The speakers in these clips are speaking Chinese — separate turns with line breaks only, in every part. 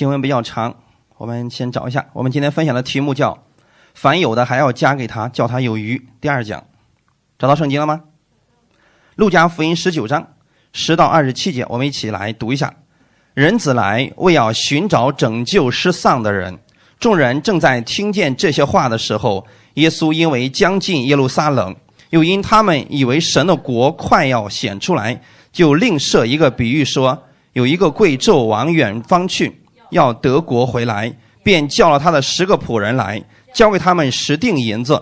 经文比较长，我们先找一下。我们今天分享的题目叫“凡有的还要加给他，叫他有余”。第二讲，找到圣经了吗？路加福音十九章十到二十七节，我们一起来读一下。人子来，为要寻找拯救失丧的人。众人正在听见这些话的时候，耶稣因为将近耶路撒冷，又因他们以为神的国快要显出来，就另设一个比喻说：有一个贵胄往远方去。要德国回来，便叫了他的十个仆人来，交给他们十锭银子，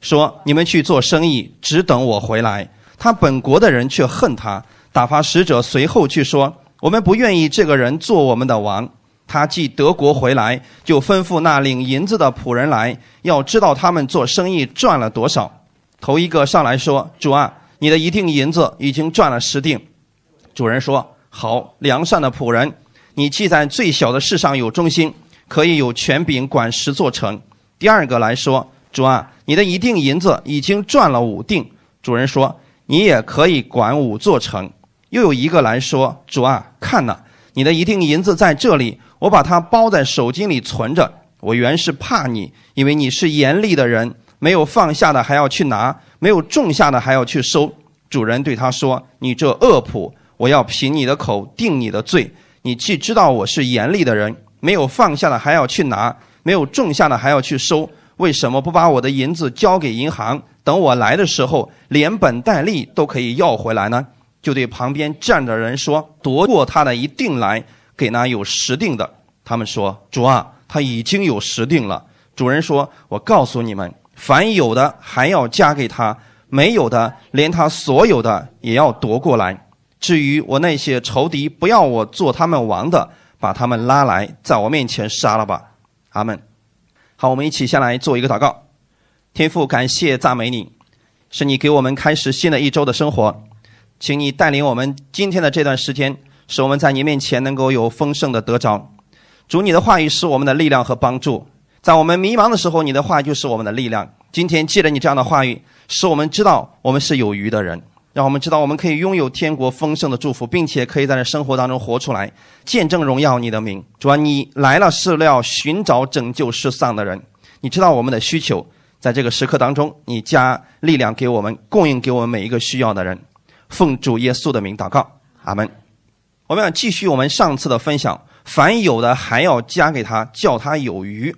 说：“你们去做生意，只等我回来。”他本国的人却恨他，打发使者随后去说：“我们不愿意这个人做我们的王。”他既德国回来，就吩咐那领银子的仆人来，要知道他们做生意赚了多少。头一个上来说：“主啊，你的一锭银子已经赚了十锭。”主人说：“好，良善的仆人。”你既在最小的事上有忠心，可以有权柄管十座城。第二个来说，主啊，你的一锭银子已经赚了五锭。主人说，你也可以管五座城。又有一个来说，主啊，看呐，你的一锭银子在这里，我把它包在手巾里存着。我原是怕你，因为你是严厉的人，没有放下的还要去拿，没有种下的还要去收。主人对他说：“你这恶仆，我要凭你的口定你的罪。”你既知道我是严厉的人，没有放下的还要去拿，没有种下的还要去收，为什么不把我的银子交给银行，等我来的时候连本带利都可以要回来呢？就对旁边站的人说：“夺过他的一定来，给那有十定的。”他们说：“主啊，他已经有十定了。”主人说：“我告诉你们，凡有的还要加给他，没有的连他所有的也要夺过来。”至于我那些仇敌不要我做他们王的，把他们拉来，在我面前杀了吧。阿门。好，我们一起先来做一个祷告。天父，感谢赞美你，是你给我们开始新的一周的生活，请你带领我们今天的这段时间，使我们在你面前能够有丰盛的得着。主，你的话语是我们的力量和帮助，在我们迷茫的时候，你的话就是我们的力量。今天借着你这样的话语，使我们知道我们是有余的人。让我们知道，我们可以拥有天国丰盛的祝福，并且可以在这生活当中活出来，见证荣耀你的名。主啊，你来了是要寻找拯救失丧的人。你知道我们的需求，在这个时刻当中，你加力量给我们，供应给我们每一个需要的人。奉主耶稣的名祷告，阿门。我们要继续我们上次的分享，凡有的还要加给他，叫他有余。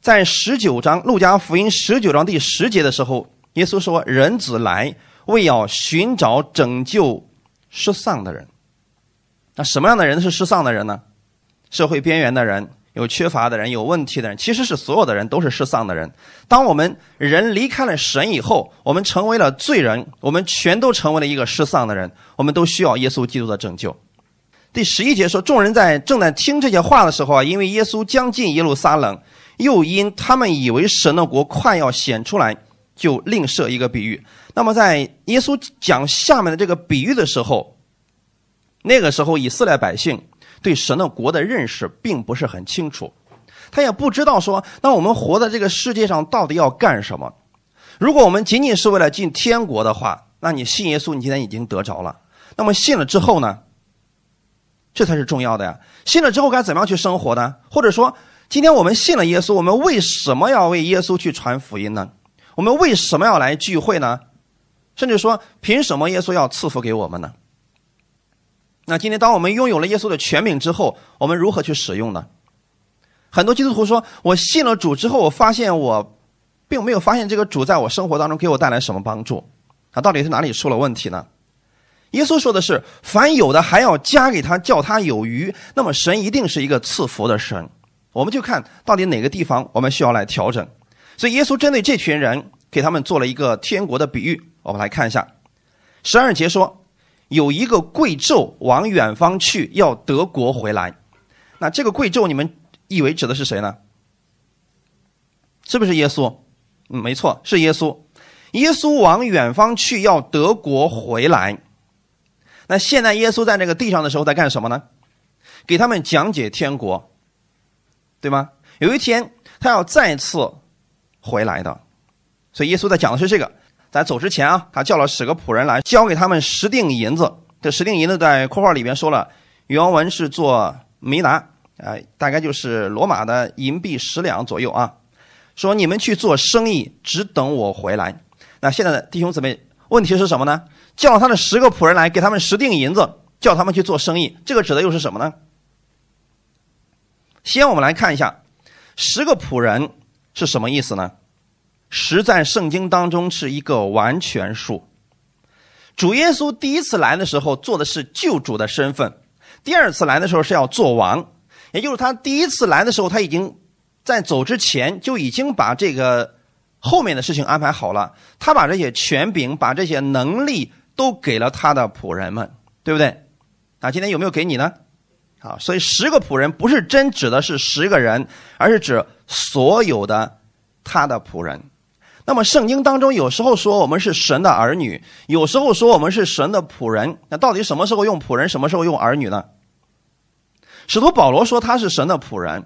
在十九章路加福音十九章第十节的时候，耶稣说：“人子来。”为要寻找拯救失丧的人，那什么样的人是失丧的人呢？社会边缘的人，有缺乏的人，有问题的人，其实是所有的人都是失丧的人。当我们人离开了神以后，我们成为了罪人，我们全都成为了一个失丧的人，我们都需要耶稣基督的拯救。第十一节说，众人在正在听这些话的时候啊，因为耶稣将近耶路撒冷，又因他们以为神的国快要显出来。就另设一个比喻。那么，在耶稣讲下面的这个比喻的时候，那个时候以色列百姓对神的国的认识并不是很清楚，他也不知道说，那我们活在这个世界上到底要干什么？如果我们仅仅是为了进天国的话，那你信耶稣，你今天已经得着了。那么信了之后呢？这才是重要的呀。信了之后该怎么样去生活呢？或者说，今天我们信了耶稣，我们为什么要为耶稣去传福音呢？我们为什么要来聚会呢？甚至说，凭什么耶稣要赐福给我们呢？那今天，当我们拥有了耶稣的权柄之后，我们如何去使用呢？很多基督徒说：“我信了主之后，我发现我并没有发现这个主在我生活当中给我带来什么帮助。”他到底是哪里出了问题呢？耶稣说的是：“凡有的还要加给他，叫他有余。”那么，神一定是一个赐福的神。我们就看到底哪个地方我们需要来调整。所以，耶稣针对这群人，给他们做了一个天国的比喻。我们来看一下，十二节说，有一个贵胄往远方去，要得国回来。那这个贵胄，你们以为指的是谁呢？是不是耶稣？没错，是耶稣。耶稣往远方去，要得国回来。那现在耶稣在那个地上的时候，在干什么呢？给他们讲解天国，对吗？有一天，他要再次。回来的，所以耶稣在讲的是这个。在走之前啊，他叫了十个仆人来，交给他们十锭银子。这十锭银子在括号里边说了，原文是做弥拿，啊，大概就是罗马的银币十两左右啊。说你们去做生意，只等我回来。那现在的弟兄姊妹，问题是什么呢？叫了他的十个仆人来，给他们十锭银子，叫他们去做生意。这个指的又是什么呢？先我们来看一下，十个仆人是什么意思呢？十在圣经当中是一个完全数。主耶稣第一次来的时候做的是救主的身份，第二次来的时候是要做王，也就是他第一次来的时候他已经。在走之前就已经把这个后面的事情安排好了，他把这些权柄、把这些能力都给了他的仆人们，对不对？啊，今天有没有给你呢？啊，所以十个仆人不是真指的是十个人，而是指所有的他的仆人。那么圣经当中有时候说我们是神的儿女，有时候说我们是神的仆人，那到底什么时候用仆人，什么时候用儿女呢？使徒保罗说他是神的仆人。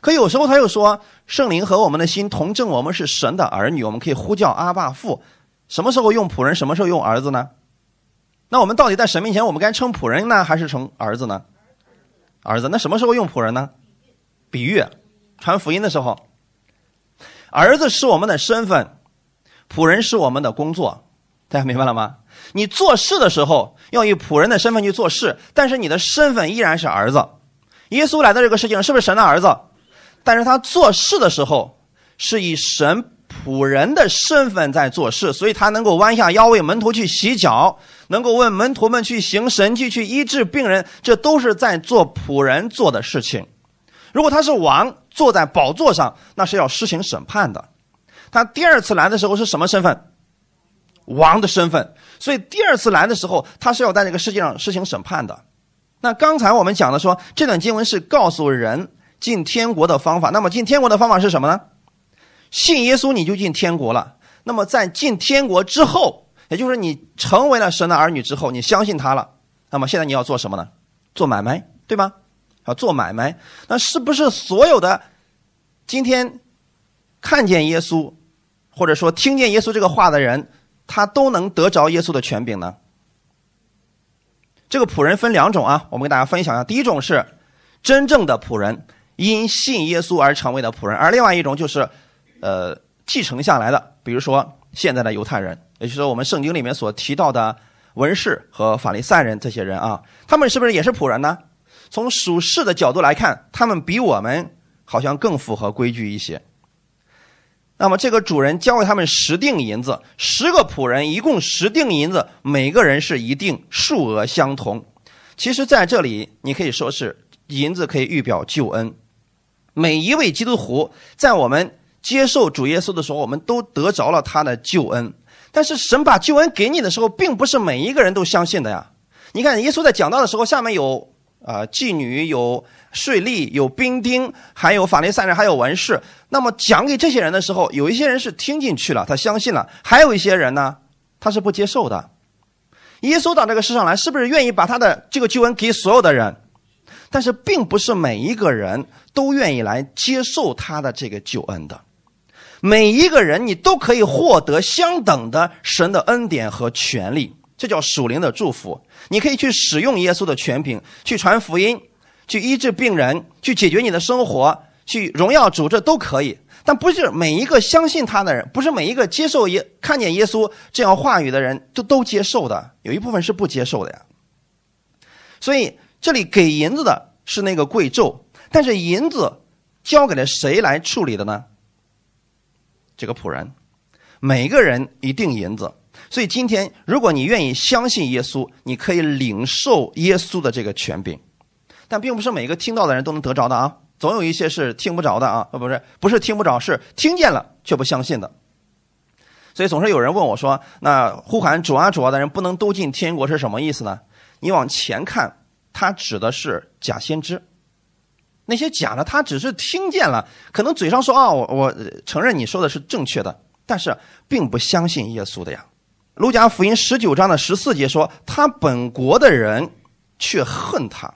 可有时候他又说，圣灵和我们的心同证，我们是神的儿女，我们可以呼叫阿爸父。什么时候用仆人，什么时候用儿子呢？那我们到底在神面前，我们该称仆人呢，还是称儿子呢？儿子。那什么时候用仆人呢？比喻，传福音的时候。儿子是我们的身份，仆人是我们的工作。大家明白了吗？你做事的时候要以仆人的身份去做事，但是你的身份依然是儿子。耶稣来到这个世界上，是不是神的儿子？但是他做事的时候是以神仆人的身份在做事，所以他能够弯下腰为门徒去洗脚，能够问门徒们去行神迹、去医治病人，这都是在做仆人做的事情。如果他是王，坐在宝座上，那是要施行审判的。他第二次来的时候是什么身份？王的身份。所以第二次来的时候，他是要在这个世界上施行审判的。那刚才我们讲的说，这段经文是告诉人。进天国的方法，那么进天国的方法是什么呢？信耶稣你就进天国了。那么在进天国之后，也就是你成为了神的儿女之后，你相信他了。那么现在你要做什么呢？做买卖，对吗？要做买卖。那是不是所有的今天看见耶稣，或者说听见耶稣这个话的人，他都能得着耶稣的权柄呢？这个仆人分两种啊，我们跟大家分享一下。第一种是真正的仆人。因信耶稣而成为的仆人，而另外一种就是，呃，继承下来的，比如说现在的犹太人，也就是说我们圣经里面所提到的文士和法利赛人这些人啊，他们是不是也是仆人呢？从属世的角度来看，他们比我们好像更符合规矩一些。那么这个主人交给他们十锭银子，十个仆人一共十锭银子，每个人是一定数额相同。其实在这里你可以说是银子可以预表救恩。每一位基督徒在我们接受主耶稣的时候，我们都得着了他的救恩。但是神把救恩给你的时候，并不是每一个人都相信的呀。你看，耶稣在讲道的时候，下面有啊妓女、有税吏、有兵丁，还有法利赛人，还有文士。那么讲给这些人的时候，有一些人是听进去了，他相信了；还有一些人呢，他是不接受的。耶稣到这个世上来，是不是愿意把他的这个救恩给所有的人？但是，并不是每一个人都愿意来接受他的这个救恩的。每一个人，你都可以获得相等的神的恩典和权利，这叫属灵的祝福。你可以去使用耶稣的权柄，去传福音，去医治病人，去解决你的生活，去荣耀主，这都可以。但不是每一个相信他的人，不是每一个接受耶、看见耶稣这样话语的人，都都接受的。有一部分是不接受的呀。所以。这里给银子的是那个贵胄，但是银子交给了谁来处理的呢？这个仆人，每个人一定银子。所以今天，如果你愿意相信耶稣，你可以领受耶稣的这个权柄，但并不是每个听到的人都能得着的啊，总有一些是听不着的啊，不是不是听不着，是听见了却不相信的。所以总是有人问我说：“那呼喊主啊主啊的人不能都进天国是什么意思呢？”你往前看。他指的是假先知，那些假的，他只是听见了，可能嘴上说啊，我我承认你说的是正确的，但是并不相信耶稣的呀。路加福音十九章的十四节说，他本国的人却恨他，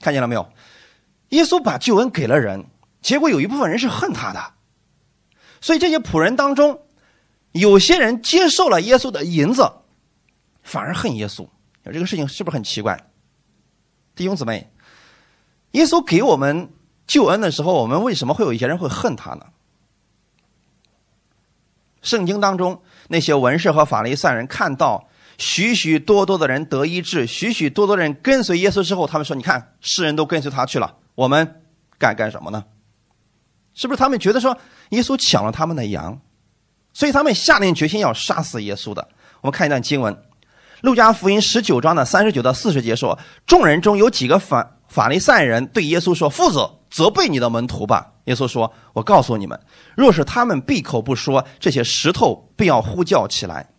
看见了没有？耶稣把救恩给了人，结果有一部分人是恨他的，所以这些仆人当中，有些人接受了耶稣的银子，反而恨耶稣，这个事情是不是很奇怪？弟兄姊妹，耶稣给我们救恩的时候，我们为什么会有一些人会恨他呢？圣经当中那些文士和法利赛人看到许许多多的人得医治，许许多多人跟随耶稣之后，他们说：“你看，世人都跟随他去了，我们该干什么呢？”是不是他们觉得说耶稣抢了他们的羊，所以他们下定决心要杀死耶稣的？我们看一段经文，《路加福音》十九章的三十九到四十节说：“众人中有几个反法利赛人对耶稣说：‘父子，责备你的门徒吧。’耶稣说：‘我告诉你们，若是他们闭口不说，这些石头必要呼叫起来。’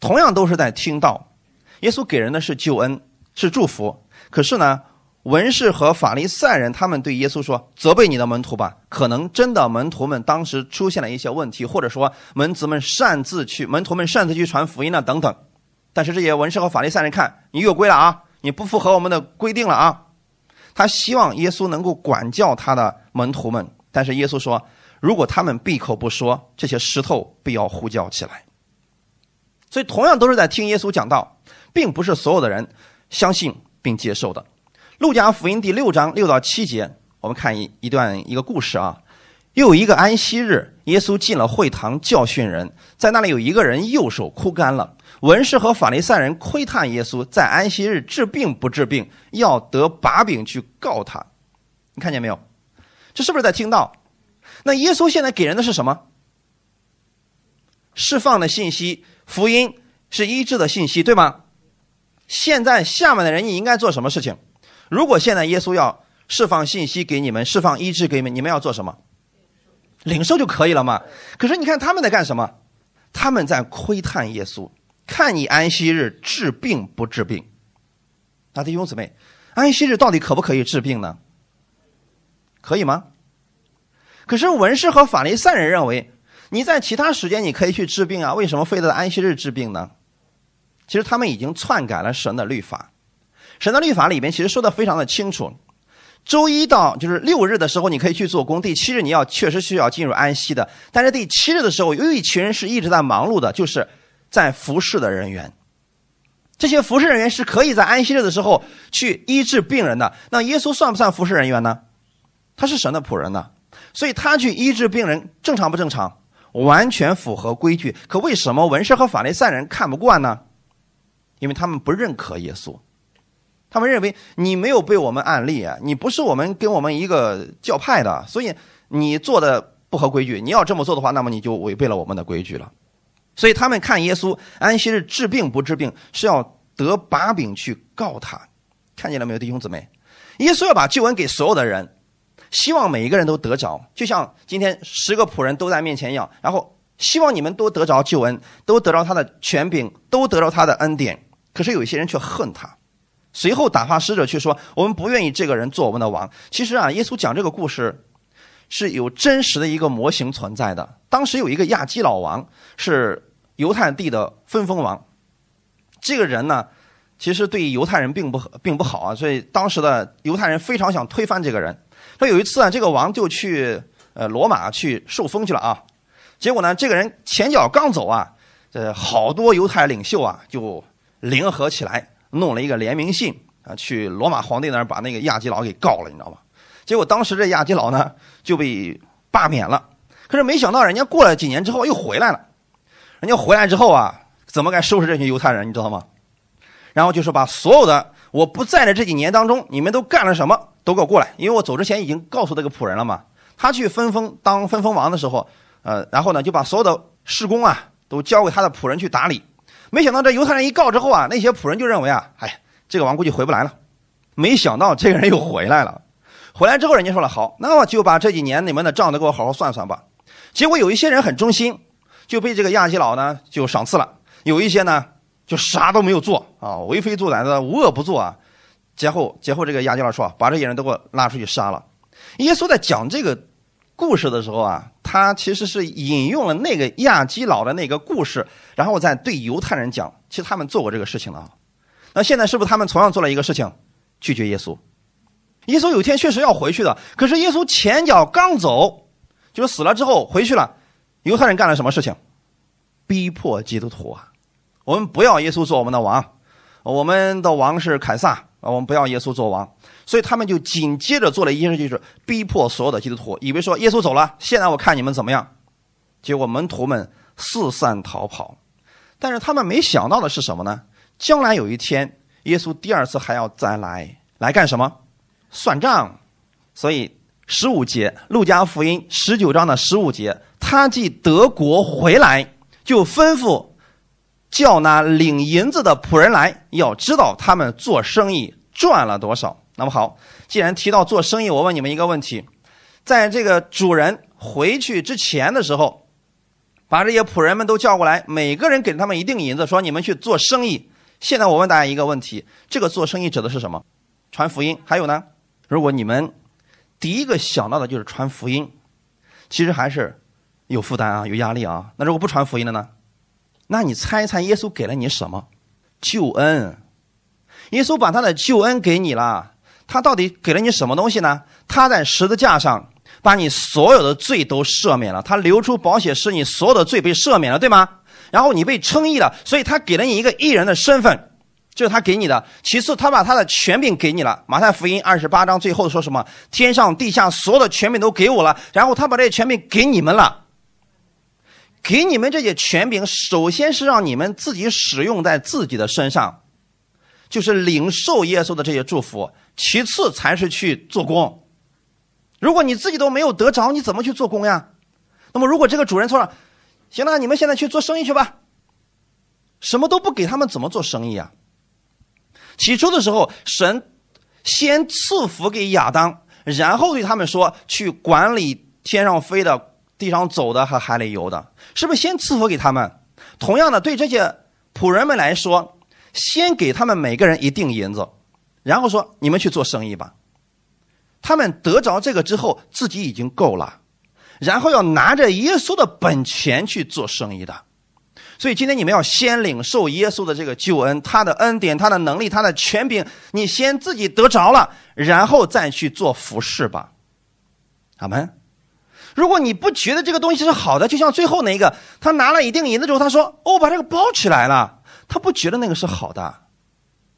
同样都是在听到，耶稣给人的是救恩，是祝福。可是呢？”文士和法利赛人，他们对耶稣说：“责备你的门徒吧。”可能真的门徒们当时出现了一些问题，或者说门子们擅自去，门徒们擅自去传福音了等等。但是这些文士和法利赛人看你越规了啊，你不符合我们的规定了啊。他希望耶稣能够管教他的门徒们，但是耶稣说：“如果他们闭口不说，这些石头必要呼叫起来。”所以，同样都是在听耶稣讲道，并不是所有的人相信并接受的。路加福音第六章六到七节，我们看一一段一个故事啊。又有一个安息日，耶稣进了会堂教训人，在那里有一个人右手枯干了。文士和法利赛人窥探耶稣在安息日治病不治病，要得把柄去告他。你看见没有？这是不是在听到？那耶稣现在给人的是什么？释放的信息，福音是医治的信息，对吗？现在下面的人，你应该做什么事情？如果现在耶稣要释放信息给你们，释放医治给你们，你们要做什么？领受就可以了嘛。可是你看他们在干什么？他们在窥探耶稣，看你安息日治病不治病。那弟兄姊妹，安息日到底可不可以治病呢？可以吗？可是文士和法利赛人认为，你在其他时间你可以去治病啊，为什么非得安息日治病呢？其实他们已经篡改了神的律法。神的律法里面其实说的非常的清楚，周一到就是六日的时候，你可以去做工；第七日你要确实需要进入安息的。但是第七日的时候，有一群人是一直在忙碌的，就是在服侍的人员。这些服侍人员是可以在安息日的时候去医治病人的。那耶稣算不算服侍人员呢？他是神的仆人呢，所以他去医治病人正常不正常？完全符合规矩。可为什么文士和法利赛人看不惯呢？因为他们不认可耶稣。他们认为你没有被我们案例啊，你不是我们跟我们一个教派的，所以你做的不合规矩。你要这么做的话，那么你就违背了我们的规矩了。所以他们看耶稣安息日治病不治病，是要得把柄去告他。看见了没有，弟兄姊妹？耶稣要把救恩给所有的人，希望每一个人都得着，就像今天十个仆人都在面前一样，然后希望你们都得着救恩，都得着他的权柄，都得着他的恩典。可是有一些人却恨他。随后打发使者去说：“我们不愿意这个人做我们的王。”其实啊，耶稣讲这个故事是有真实的一个模型存在的。当时有一个亚基老王是犹太地的分封王，这个人呢，其实对犹太人并不并不好啊，所以当时的犹太人非常想推翻这个人。说有一次啊，这个王就去呃罗马去受封去了啊，结果呢，这个人前脚刚走啊，呃，好多犹太领袖啊就联合起来。弄了一个联名信啊，去罗马皇帝那儿把那个亚基老给告了，你知道吗？结果当时这亚基老呢就被罢免了。可是没想到人家过了几年之后又回来了。人家回来之后啊，怎么该收拾这群犹太人，你知道吗？然后就是把所有的我不在的这几年当中，你们都干了什么，都给我过来。因为我走之前已经告诉这个仆人了嘛。他去分封当分封王的时候，呃，然后呢就把所有的施工啊都交给他的仆人去打理。没想到这犹太人一告之后啊，那些仆人就认为啊，哎，这个王估计回不来了。没想到这个人又回来了。回来之后，人家说了，好，那么就把这几年你们的账都给我好好算算吧。结果有一些人很忠心，就被这个亚基老呢就赏赐了；有一些呢就啥都没有做啊，为非作歹的，无恶不作啊。节后节后，这个亚基老说，把这些人都给我拉出去杀了。耶稣在讲这个。故事的时候啊，他其实是引用了那个亚基老的那个故事，然后再对犹太人讲，其实他们做过这个事情了。那现在是不是他们同样做了一个事情，拒绝耶稣？耶稣有一天确实要回去的，可是耶稣前脚刚走，就是死了之后回去了，犹太人干了什么事情？逼迫基督徒啊！我们不要耶稣做我们的王，我们的王是凯撒啊，我们不要耶稣做王。所以他们就紧接着做了一件事，就是逼迫所有的基督徒，以为说耶稣走了，现在我看你们怎么样。结果门徒们四散逃跑，但是他们没想到的是什么呢？将来有一天，耶稣第二次还要再来，来干什么？算账。所以十五节，路加福音十九章的十五节，他既德国回来，就吩咐叫那领银子的仆人来，要知道他们做生意赚了多少。那么好，既然提到做生意，我问你们一个问题：在这个主人回去之前的时候。把这些仆人们都叫过来，每个人给他们一定银子，说你们去做生意。现在我问大家一个问题：这个做生意指的是什么？传福音？还有呢？如果你们第一个想到的就是传福音，其实还是有负担啊，有压力啊。那如果不传福音的呢？那你猜一猜，耶稣给了你什么？救恩。耶稣把他的救恩给你了，他到底给了你什么东西呢？他在十字架上。把你所有的罪都赦免了，他流出宝血，使你所有的罪被赦免了，对吗？然后你被称义了，所以他给了你一个义人的身份，这是他给你的。其次，他把他的权柄给你了。马太福音二十八章最后说什么？天上地下所有的权柄都给我了。然后他把这些权柄给你们了，给你们这些权柄，首先是让你们自己使用在自己的身上，就是领受耶稣的这些祝福。其次才是去做工。如果你自己都没有得着，你怎么去做工呀？那么，如果这个主人错了，行了，你们现在去做生意去吧。什么都不给他们，怎么做生意啊？起初的时候，神先赐福给亚当，然后对他们说去管理天上飞的、地上走的和海里游的，是不是先赐福给他们？同样的，对这些仆人们来说，先给他们每个人一锭银子，然后说你们去做生意吧。他们得着这个之后，自己已经够了，然后要拿着耶稣的本钱去做生意的。所以今天你们要先领受耶稣的这个救恩，他的恩典、他的能力、他的权柄，你先自己得着了，然后再去做服饰吧。阿门。如果你不觉得这个东西是好的，就像最后那一个，他拿了一锭银子之后，他说：“哦，把这个包起来了。”他不觉得那个是好的。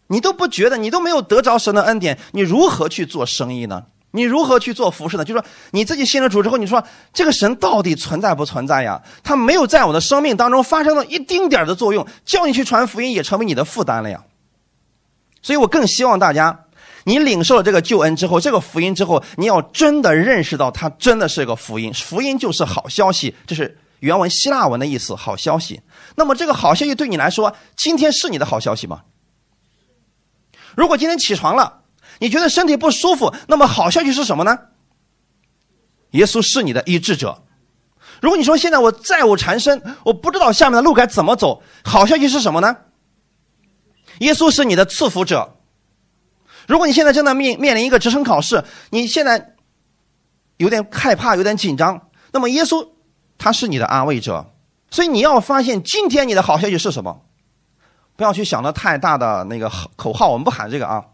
你都不觉得，你都没有得着神的恩典，你如何去做生意呢？你如何去做服饰呢？就是说你自己信了主之后，你说这个神到底存在不存在呀？他没有在我的生命当中发生了一丁点的作用，叫你去传福音也成为你的负担了呀。所以我更希望大家，你领受了这个救恩之后，这个福音之后，你要真的认识到它真的是个福音，福音就是好消息，这是原文希腊文的意思，好消息。那么这个好消息对你来说，今天是你的好消息吗？如果今天起床了，你觉得身体不舒服，那么好消息是什么呢？耶稣是你的医治者。如果你说现在我债务缠身，我不知道下面的路该怎么走，好消息是什么呢？耶稣是你的赐福者。如果你现在正在面面临一个职称考试，你现在有点害怕，有点紧张，那么耶稣他是你的安慰者。所以你要发现今天你的好消息是什么？不要去想的太大的那个口号，我们不喊这个啊。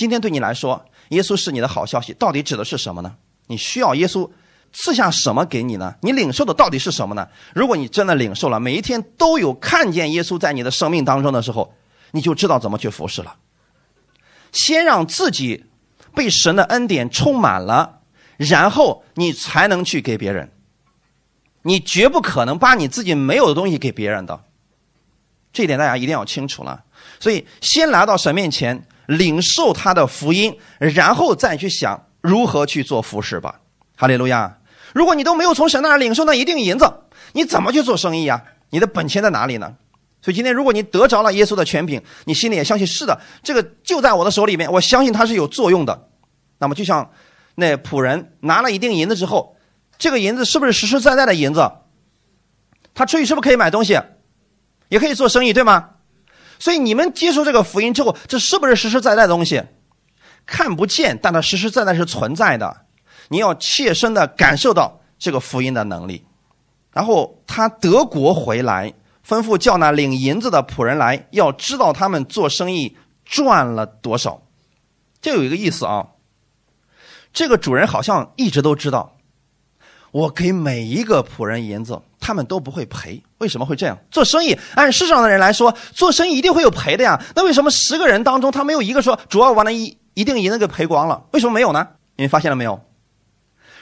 今天对你来说，耶稣是你的好消息，到底指的是什么呢？你需要耶稣赐下什么给你呢？你领受的到底是什么呢？如果你真的领受了，每一天都有看见耶稣在你的生命当中的时候，你就知道怎么去服侍了。先让自己被神的恩典充满了，然后你才能去给别人。你绝不可能把你自己没有的东西给别人的。这一点大家一定要清楚了，所以先来到神面前领受他的福音，然后再去想如何去做服饰吧。哈利路亚！如果你都没有从神那儿领受那一锭银子，你怎么去做生意呀？你的本钱在哪里呢？所以今天如果你得着了耶稣的权柄，你心里也相信是的，这个就在我的手里面，我相信它是有作用的。那么就像那仆人拿了一锭银子之后，这个银子是不是实实在在的银子？他出去是不是可以买东西？也可以做生意，对吗？所以你们接受这个福音之后，这是不是实实在在的东西？看不见，但它实实在在是存在的。你要切身的感受到这个福音的能力。然后他德国回来，吩咐叫那领银子的仆人来，要知道他们做生意赚了多少。这有一个意思啊，这个主人好像一直都知道，我给每一个仆人银子。他们都不会赔。为什么会这样？做生意，按世上的人来说，做生意一定会有赔的呀。那为什么十个人当中，他没有一个说主要把那一一定银子给赔光了？为什么没有呢？你们发现了没有？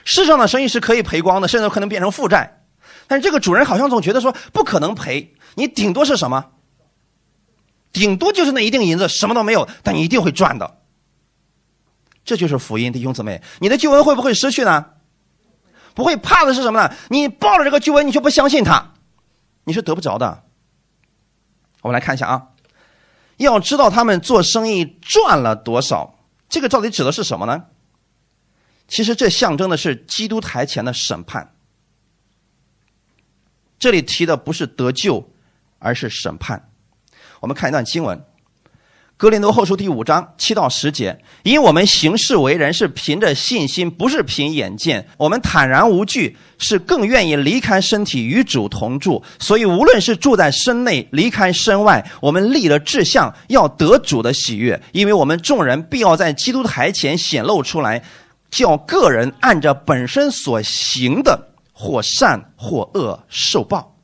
世上的生意是可以赔光的，甚至可能变成负债。但是这个主人好像总觉得说不可能赔，你顶多是什么？顶多就是那一锭银子，什么都没有，但你一定会赚的。这就是福音，弟兄姊妹，你的救恩会不会失去呢？不会，怕的是什么呢？你报了这个救恩，你却不相信他，你是得不着的。我们来看一下啊，要知道他们做生意赚了多少，这个到底指的是什么呢？其实这象征的是基督台前的审判。这里提的不是得救，而是审判。我们看一段经文。格林多后书第五章七到十节，因我们行事为人是凭着信心，不是凭眼见。我们坦然无惧，是更愿意离开身体与主同住。所以无论是住在身内，离开身外，我们立了志向，要得主的喜悦。因为我们众人必要在基督台前显露出来，叫个人按着本身所行的，或善或恶受报。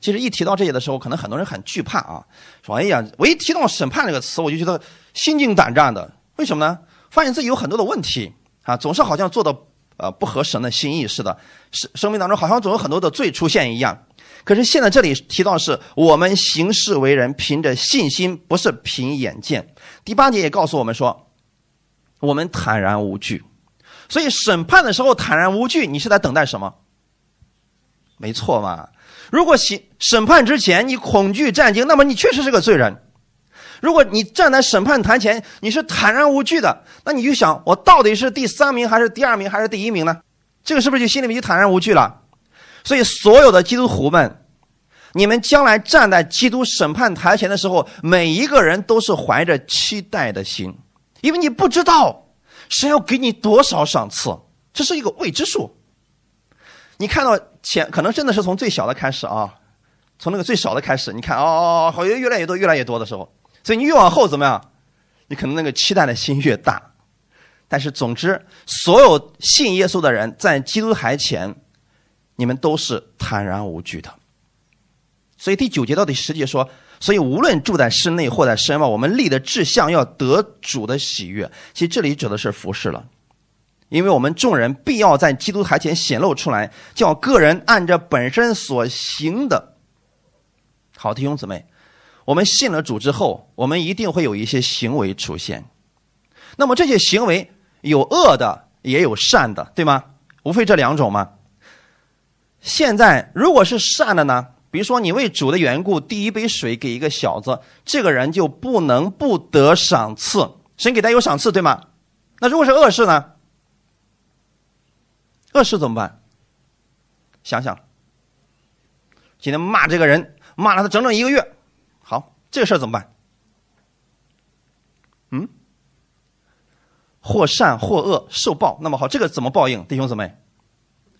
其实一提到这些的时候，可能很多人很惧怕啊，说：“哎呀，我一提到审判这个词，我就觉得心惊胆战的。为什么呢？发现自己有很多的问题啊，总是好像做的呃不合神的心意似的，生生命当中好像总有很多的罪出现一样。可是现在这里提到是我们行事为人，凭着信心，不是凭眼见。第八节也告诉我们说，我们坦然无惧。所以审判的时候坦然无惧，你是在等待什么？没错嘛。”如果审审判之前你恐惧战惊，那么你确实是个罪人。如果你站在审判台前，你是坦然无惧的，那你就想，我到底是第三名还是第二名还是第一名呢？这个是不是就心里面就坦然无惧了？所以，所有的基督徒们，你们将来站在基督审判台前的时候，每一个人都是怀着期待的心，因为你不知道神要给你多少赏赐，这是一个未知数。你看到前可能真的是从最小的开始啊，从那个最少的开始，你看哦哦，好像越来越多，越来越多的时候，所以你越往后怎么样？你可能那个期待的心越大。但是总之，所有信耶稣的人在基督台前，你们都是坦然无惧的。所以第九节到第十节说，所以无论住在室内或在室外，我们立的志向要得主的喜悦。其实这里指的是服饰了。因为我们众人必要在基督台前显露出来，叫个人按着本身所行的。好，弟兄姊妹，我们信了主之后，我们一定会有一些行为出现。那么这些行为有恶的，也有善的，对吗？无非这两种吗？现在如果是善的呢？比如说你为主的缘故递一杯水给一个小子，这个人就不能不得赏赐，神给他有赏赐，对吗？那如果是恶事呢？恶事怎么办？想想，今天骂这个人，骂了他整整一个月，好，这个事怎么办？嗯，或善或恶受报。那么好，这个怎么报应？弟兄姊妹，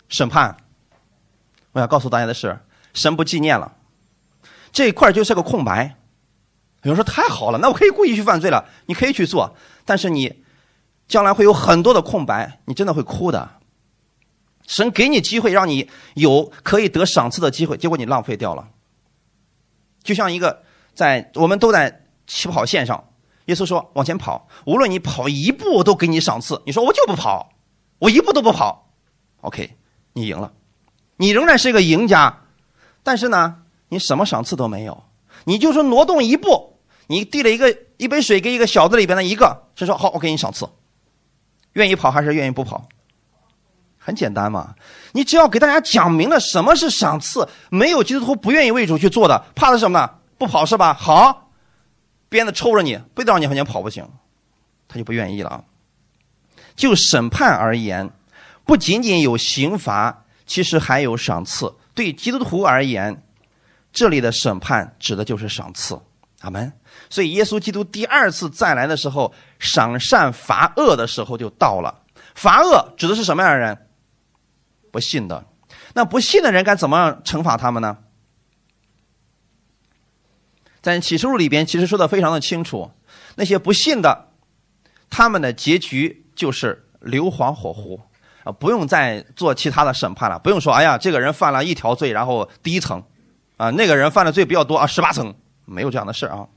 审判。我要告诉大家的是，神不纪念了，这一块就是个空白。有人说太好了，那我可以故意去犯罪了，你可以去做，但是你将来会有很多的空白，你真的会哭的。神给你机会，让你有可以得赏赐的机会，结果你浪费掉了。就像一个在我们都在起跑线上，耶稣说往前跑，无论你跑一步我都给你赏赐。你说我就不跑，我一步都不跑，OK，你赢了，你仍然是一个赢家。但是呢，你什么赏赐都没有，你就说挪动一步，你递了一个一杯水给一个小子里边的一个，是说好，我给你赏赐，愿意跑还是愿意不跑？很简单嘛，你只要给大家讲明了什么是赏赐，没有基督徒不愿意为主去做的，怕的是什么呢？不跑是吧？好，鞭子抽着你，非得让你往前跑不行，他就不愿意了啊。就审判而言，不仅仅有刑罚，其实还有赏赐。对基督徒而言，这里的审判指的就是赏赐。阿门。所以耶稣基督第二次再来的时候，赏善罚恶的时候就到了。罚恶指的是什么样的人？不信的，那不信的人该怎么样惩罚他们呢？在启示录里边，其实说的非常的清楚，那些不信的，他们的结局就是硫磺火湖，啊，不用再做其他的审判了，不用说，哎呀，这个人犯了一条罪，然后第一层，啊，那个人犯的罪比较多啊，十八层，没有这样的事啊。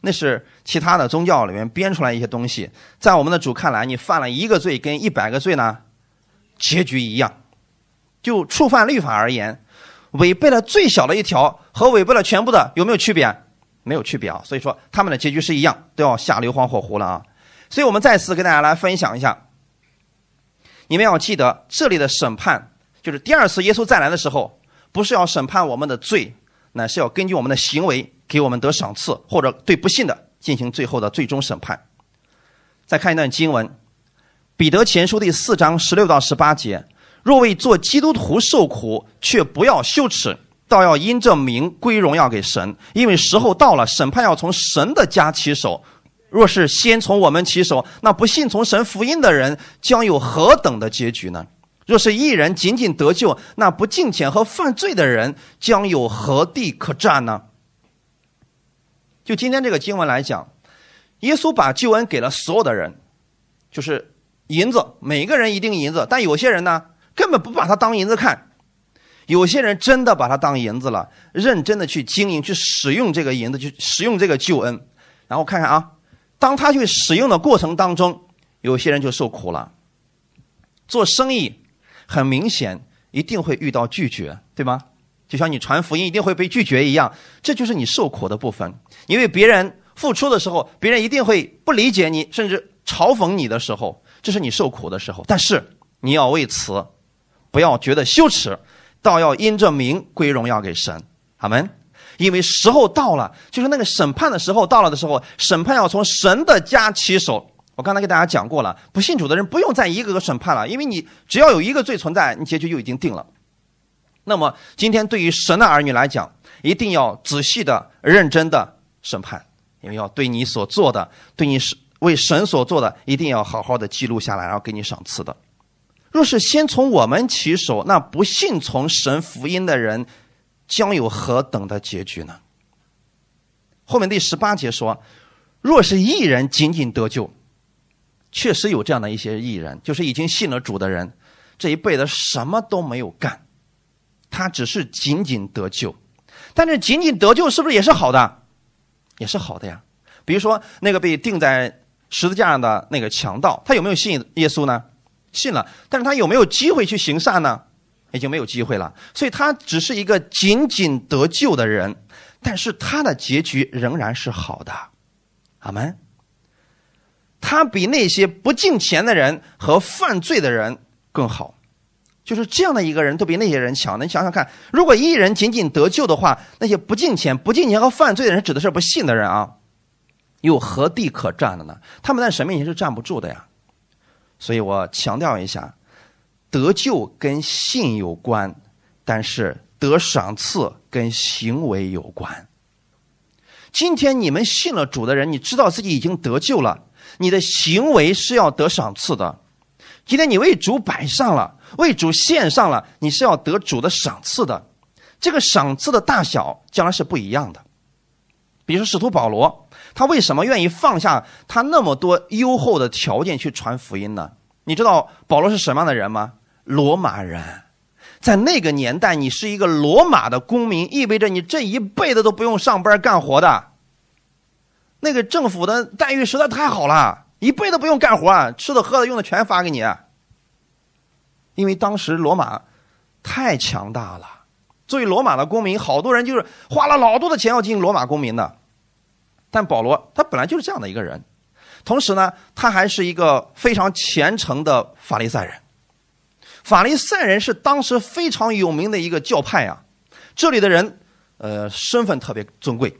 那是其他的宗教里面编出来一些东西，在我们的主看来，你犯了一个罪跟一百个罪呢，结局一样。就触犯律法而言，违背了最小的一条和违背了全部的有没有区别？没有区别啊。所以说他们的结局是一样，都要下硫磺火湖了啊。所以我们再次跟大家来分享一下，你们要记得这里的审判，就是第二次耶稣再来的时候，不是要审判我们的罪，乃是要根据我们的行为给我们得赏赐，或者对不信的进行最后的最终审判。再看一段经文，《彼得前书》第四章十六到十八节。若为做基督徒受苦，却不要羞耻，倒要因这名归荣耀给神，因为时候到了，审判要从神的家起手。若是先从我们起手，那不信从神福音的人将有何等的结局呢？若是一人仅仅得救，那不敬虔和犯罪的人将有何地可占呢？就今天这个经文来讲，耶稣把救恩给了所有的人，就是银子，每个人一定银子，但有些人呢？根本不把它当银子看，有些人真的把它当银子了，认真的去经营、去使用这个银子，去使用这个救恩。然后看看啊，当他去使用的过程当中，有些人就受苦了。做生意很明显一定会遇到拒绝，对吗？就像你传福音一定会被拒绝一样，这就是你受苦的部分。因为别人付出的时候，别人一定会不理解你，甚至嘲讽你的时候，这是你受苦的时候。但是你要为此。不要觉得羞耻，倒要因这名归荣耀给神，阿门。因为时候到了，就是那个审判的时候到了的时候，审判要从神的家起手。我刚才给大家讲过了，不信主的人不用再一个个审判了，因为你只要有一个罪存在，你结局就已经定了。那么今天对于神的儿女来讲，一定要仔细的、认真的审判，因为要对你所做的，对你是为神所做的，一定要好好的记录下来，然后给你赏赐的。若是先从我们起手，那不信从神福音的人，将有何等的结局呢？后面第十八节说，若是一人仅仅得救，确实有这样的一些艺人，就是已经信了主的人，这一辈子什么都没有干，他只是仅仅得救，但是仅仅得救是不是也是好的？也是好的呀。比如说那个被钉在十字架上的那个强盗，他有没有信耶稣呢？信了，但是他有没有机会去行善呢？已经没有机会了。所以他只是一个仅仅得救的人，但是他的结局仍然是好的。阿门。他比那些不敬钱的人和犯罪的人更好，就是这样的一个人都比那些人强。你想想看，如果一人仅仅得救的话，那些不敬钱、不敬钱和犯罪的人指的是不信的人啊，有何地可站的呢？他们在神面前是站不住的呀。所以我强调一下，得救跟信有关，但是得赏赐跟行为有关。今天你们信了主的人，你知道自己已经得救了，你的行为是要得赏赐的。今天你为主摆上了，为主献上了，你是要得主的赏赐的。这个赏赐的大小将来是不一样的。比如说使徒保罗。他为什么愿意放下他那么多优厚的条件去传福音呢？你知道保罗是什么样的人吗？罗马人，在那个年代，你是一个罗马的公民，意味着你这一辈子都不用上班干活的。那个政府的待遇实在太好了，一辈子不用干活，吃的、喝的、用的全发给你。因为当时罗马太强大了，作为罗马的公民，好多人就是花了老多的钱要进罗马公民的。但保罗他本来就是这样的一个人，同时呢，他还是一个非常虔诚的法利赛人。法利赛人是当时非常有名的一个教派啊，这里的人，呃，身份特别尊贵，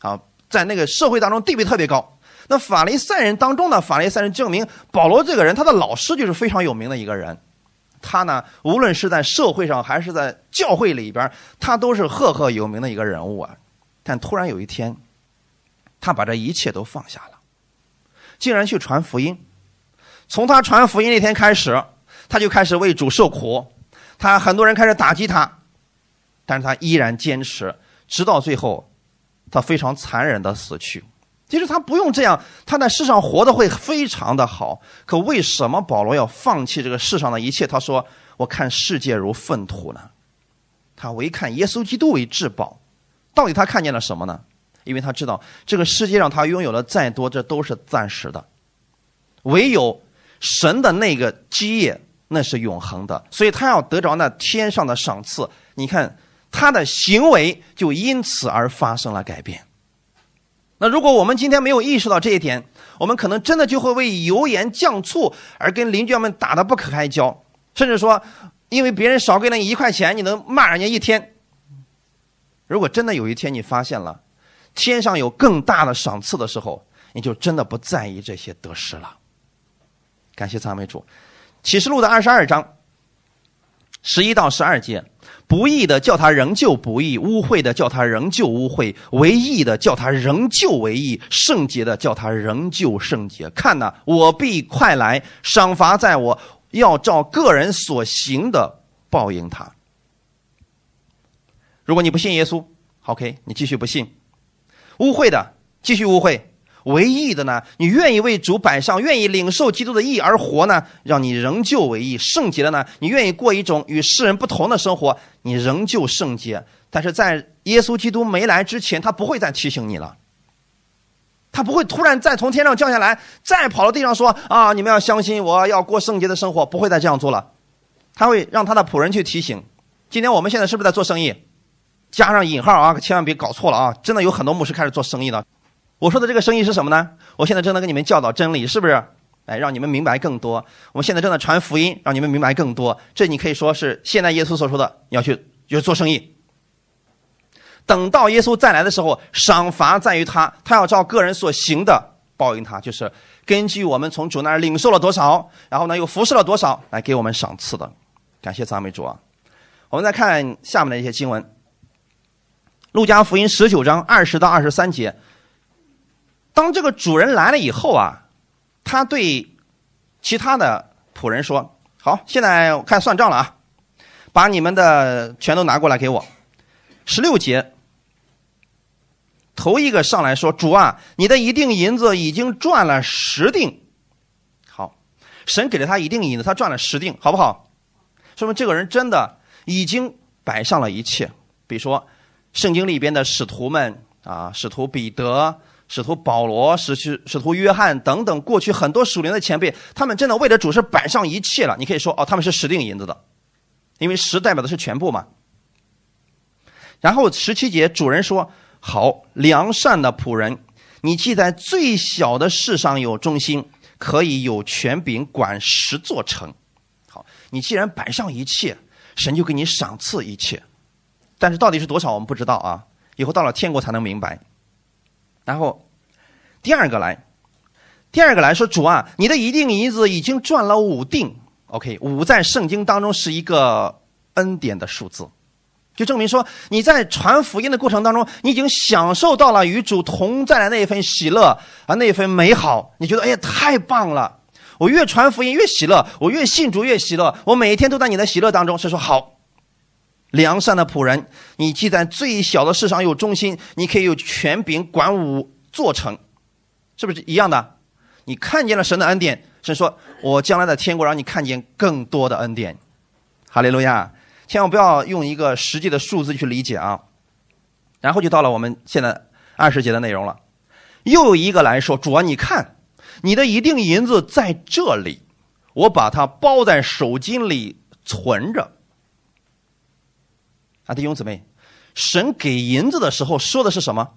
啊，在那个社会当中地位特别高。那法利赛人当中呢，法利赛人证明保罗这个人，他的老师就是非常有名的一个人。他呢，无论是在社会上还是在教会里边，他都是赫赫有名的一个人物啊。但突然有一天，他把这一切都放下了，竟然去传福音。从他传福音那天开始，他就开始为主受苦。他很多人开始打击他，但是他依然坚持，直到最后，他非常残忍的死去。其实他不用这样，他在世上活得会非常的好。可为什么保罗要放弃这个世上的一切？他说：“我看世界如粪土呢。”他唯看耶稣基督为至宝。到底他看见了什么呢？因为他知道这个世界上他拥有的再多，这都是暂时的。唯有神的那个基业，那是永恒的。所以他要得着那天上的赏赐。你看他的行为就因此而发生了改变。那如果我们今天没有意识到这一点，我们可能真的就会为油盐酱醋而跟邻居们打得不可开交，甚至说，因为别人少给了你一块钱，你能骂人家一天。如果真的有一天你发现了天上有更大的赏赐的时候，你就真的不在意这些得失了。感谢赞美主，启示录的二十二章十一到十二节。不义的叫他仍旧不义，污秽的叫他仍旧污秽，为义的叫他仍旧为义，圣洁的叫他仍旧圣洁。看呐，我必快来，赏罚在我，要照个人所行的报应他。如果你不信耶稣，OK，你继续不信；污秽的继续污秽。为义的呢？你愿意为主摆上，愿意领受基督的义而活呢？让你仍旧为义。圣洁的呢？你愿意过一种与世人不同的生活，你仍旧圣洁。但是在耶稣基督没来之前，他不会再提醒你了。他不会突然再从天上降下来，再跑到地上说：“啊，你们要相信我，要过圣洁的生活。”不会再这样做了。他会让他的仆人去提醒。今天我们现在是不是在做生意？加上引号啊，千万别搞错了啊！真的有很多牧师开始做生意了。我说的这个生意是什么呢？我现在正在跟你们教导真理，是不是？哎，让你们明白更多。我们现在正在传福音，让你们明白更多。这你可以说是现在耶稣所说的，你要去就是做生意。等到耶稣再来的时候，赏罚在于他，他要照个人所行的报应他，就是根据我们从主那儿领受了多少，然后呢又服侍了多少，来给我们赏赐的。感谢赞美主啊！我们再看下面的一些经文，《路加福音》十九章二十到二十三节。当这个主人来了以后啊，他对其他的仆人说：“好，现在开始算账了啊，把你们的全都拿过来给我。”十六节，头一个上来说：“主啊，你的一锭银子已经赚了十锭。”好，神给了他一锭银子，他赚了十锭，好不好？说明这个人真的已经摆上了一切。比如说，圣经里边的使徒们啊，使徒彼得。使徒保罗、使徒使徒约翰等等，过去很多属灵的前辈，他们真的为了主是摆上一切了。你可以说，哦，他们是十锭银子的，因为十代表的是全部嘛。然后十七节，主人说：“好，良善的仆人，你既在最小的事上有忠心，可以有权柄管十座城。好，你既然摆上一切，神就给你赏赐一切。但是到底是多少，我们不知道啊，以后到了天国才能明白。”然后，第二个来，第二个来说，主啊，你的一锭银子已经赚了五锭。OK，五在圣经当中是一个恩典的数字，就证明说你在传福音的过程当中，你已经享受到了与主同在的那一份喜乐啊，那一份美好。你觉得哎呀，太棒了！我越传福音越喜乐，我越信主越喜乐，我每一天都在你的喜乐当中。是说好。良善的仆人，你既在最小的事上有忠心，你可以有权柄管五座城，是不是一样的？你看见了神的恩典，神说：“我将来的天国让你看见更多的恩典。”哈利路亚！千万不要用一个实际的数字去理解啊。然后就到了我们现在二十节的内容了。又有一个来说：“主啊，你看，你的一锭银子在这里，我把它包在手巾里存着。”啊，弟兄姊妹，神给银子的时候说的是什么？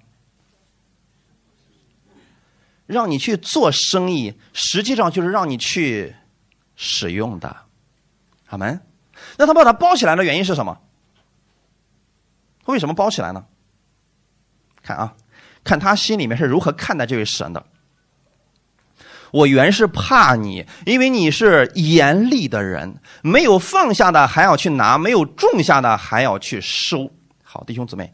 让你去做生意，实际上就是让你去使用的。好吗。那他把它包起来的原因是什么？为什么包起来呢？看啊，看他心里面是如何看待这位神的。我原是怕你，因为你是严厉的人，没有放下的还要去拿，没有种下的还要去收。好，弟兄姊妹，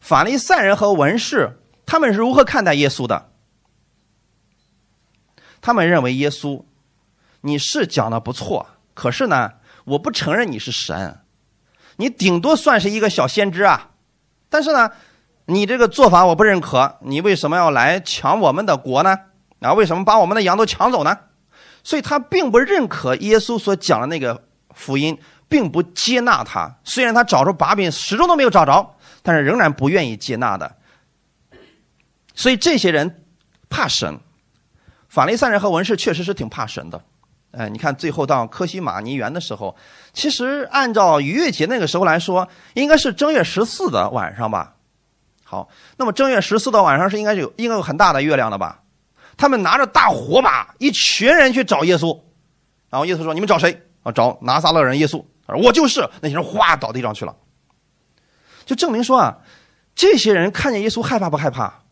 法利赛人和文士他们是如何看待耶稣的？他们认为耶稣，你是讲的不错，可是呢，我不承认你是神，你顶多算是一个小先知啊。但是呢，你这个做法我不认可，你为什么要来抢我们的国呢？啊，为什么把我们的羊都抢走呢？所以他并不认可耶稣所讲的那个福音，并不接纳他。虽然他找着把柄，始终都没有找着，但是仍然不愿意接纳的。所以这些人怕神，法利赛人和文士确实是挺怕神的。哎，你看最后到科西玛尼园的时候，其实按照逾越节那个时候来说，应该是正月十四的晚上吧。好，那么正月十四的晚上是应该有应该有很大的月亮的吧？他们拿着大火把，一群人去找耶稣，然后耶稣说：“你们找谁？啊，找拿撒勒人耶稣。”他说：“我就是。”那些人哗倒地上去了，就证明说啊，这些人看见耶稣害怕不害怕？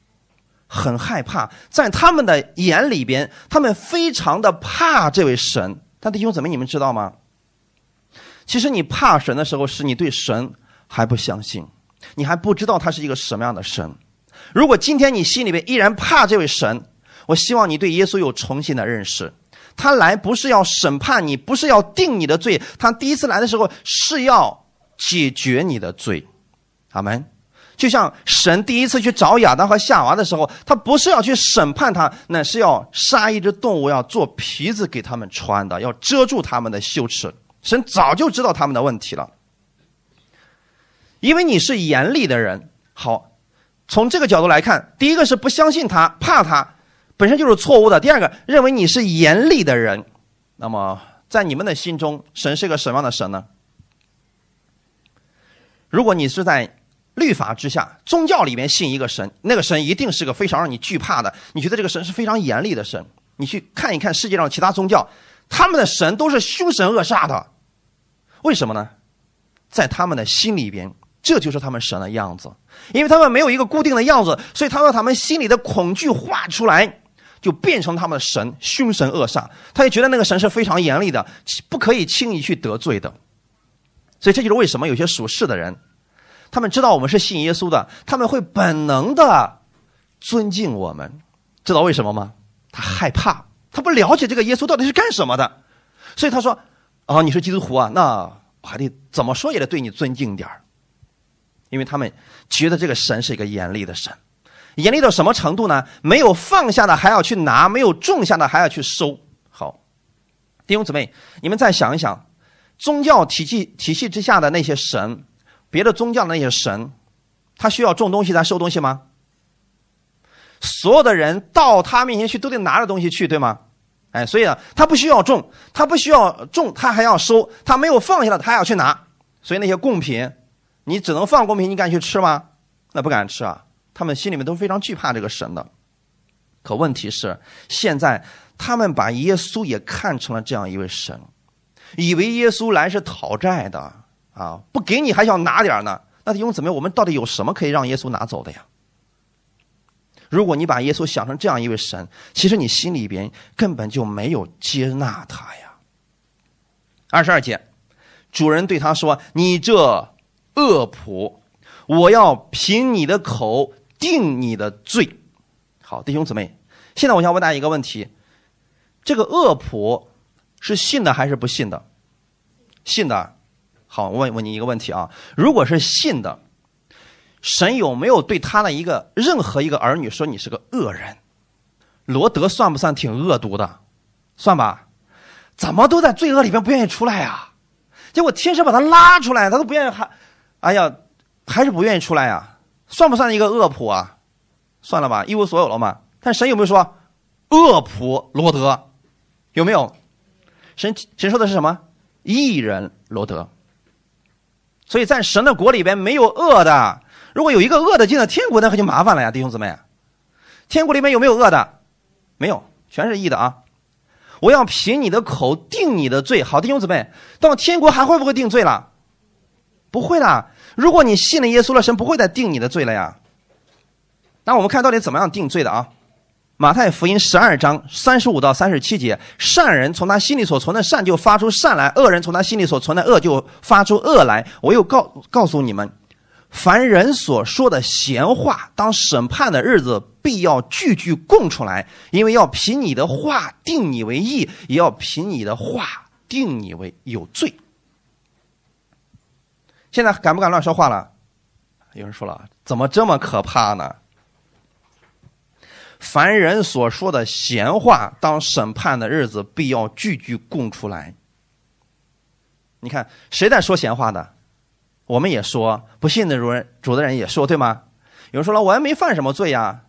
很害怕，在他们的眼里边，他们非常的怕这位神。但弟兄姊妹，你们知道吗？其实你怕神的时候，是你对神还不相信，你还不知道他是一个什么样的神。如果今天你心里边依然怕这位神，我希望你对耶稣有重新的认识。他来不是要审判你，不是要定你的罪，他第一次来的时候是要解决你的罪。阿门。就像神第一次去找亚当和夏娃的时候，他不是要去审判他，那是要杀一只动物，要做皮子给他们穿的，要遮住他们的羞耻。神早就知道他们的问题了，因为你是严厉的人。好，从这个角度来看，第一个是不相信他，怕他，本身就是错误的；第二个，认为你是严厉的人。那么，在你们的心中，神是个什么样的神呢？如果你是在。律法之下，宗教里面信一个神，那个神一定是个非常让你惧怕的。你觉得这个神是非常严厉的神？你去看一看世界上其他宗教，他们的神都是凶神恶煞的。为什么呢？在他们的心里边，这就是他们神的样子。因为他们没有一个固定的样子，所以他把他们心里的恐惧画出来，就变成他们的神，凶神恶煞。他也觉得那个神是非常严厉的，不可以轻易去得罪的。所以这就是为什么有些属世的人。他们知道我们是信耶稣的，他们会本能的尊敬我们，知道为什么吗？他害怕，他不了解这个耶稣到底是干什么的，所以他说：“哦，你是基督徒啊，那我还得怎么说也得对你尊敬点因为他们觉得这个神是一个严厉的神，严厉到什么程度呢？没有放下的还要去拿，没有种下的还要去收。好，弟兄姊妹，你们再想一想，宗教体系体系之下的那些神。别的宗教的那些神，他需要种东西才收东西吗？所有的人到他面前去都得拿着东西去，对吗？哎，所以啊，他不需要种，他不需要种，他还要收，他没有放下的，他还要去拿。所以那些贡品，你只能放贡品，你敢去吃吗？那不敢吃啊。他们心里面都非常惧怕这个神的。可问题是，现在他们把耶稣也看成了这样一位神，以为耶稣来是讨债的。啊，不给你还想拿点呢？那弟兄姊妹，我们到底有什么可以让耶稣拿走的呀？如果你把耶稣想成这样一位神，其实你心里边根本就没有接纳他呀。二十二节，主人对他说：“你这恶仆，我要凭你的口定你的罪。”好，弟兄姊妹，现在我想问大家一个问题：这个恶仆是信的还是不信的？信的。好，我问问你一个问题啊，如果是信的，神有没有对他的一个任何一个儿女说你是个恶人？罗德算不算挺恶毒的？算吧，怎么都在罪恶里边不愿意出来呀？结果天神把他拉出来，他都不愿意还，哎呀，还是不愿意出来呀？算不算一个恶仆啊？算了吧，一无所有了嘛。但神有没有说恶仆罗德？有没有？神神说的是什么？异人罗德。所以在神的国里边没有恶的。如果有一个恶的进了天国，那可就麻烦了呀，弟兄姊妹。天国里面有没有恶的？没有，全是义的啊！我要凭你的口定你的罪。好，弟兄姊妹，到天国还会不会定罪了？不会啦。如果你信了耶稣了，神不会再定你的罪了呀。那我们看到底怎么样定罪的啊？马太福音十二章三十五到三十七节：善人从他心里所存的善就发出善来，恶人从他心里所存的恶就发出恶来。我又告告诉你们，凡人所说的闲话，当审判的日子，必要句句供出来，因为要凭你的话定你为义，也要凭你的话定你为有罪。现在敢不敢乱说话了？有人说了，怎么这么可怕呢？凡人所说的闲话，当审判的日子，必要句句供出来。你看，谁在说闲话的？我们也说，不信的主人主的人也说，对吗？有人说了，我还没犯什么罪呀。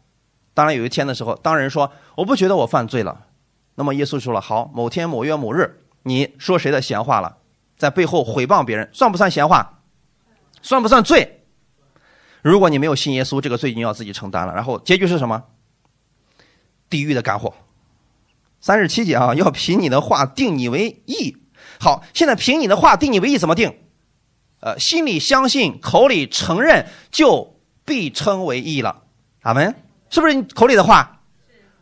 当然，有一天的时候，当人说我不觉得我犯罪了，那么耶稣说了，好，某天某月某日，你说谁的闲话了，在背后诽谤别人，算不算闲话？算不算罪？如果你没有信耶稣，这个罪你要自己承担了。然后结局是什么？地狱的干货。三十七节啊，要凭你的话定你为义。好，现在凭你的话定你为义怎么定？呃，心里相信，口里承认，就必称为义了。阿门。是不是你口里的话？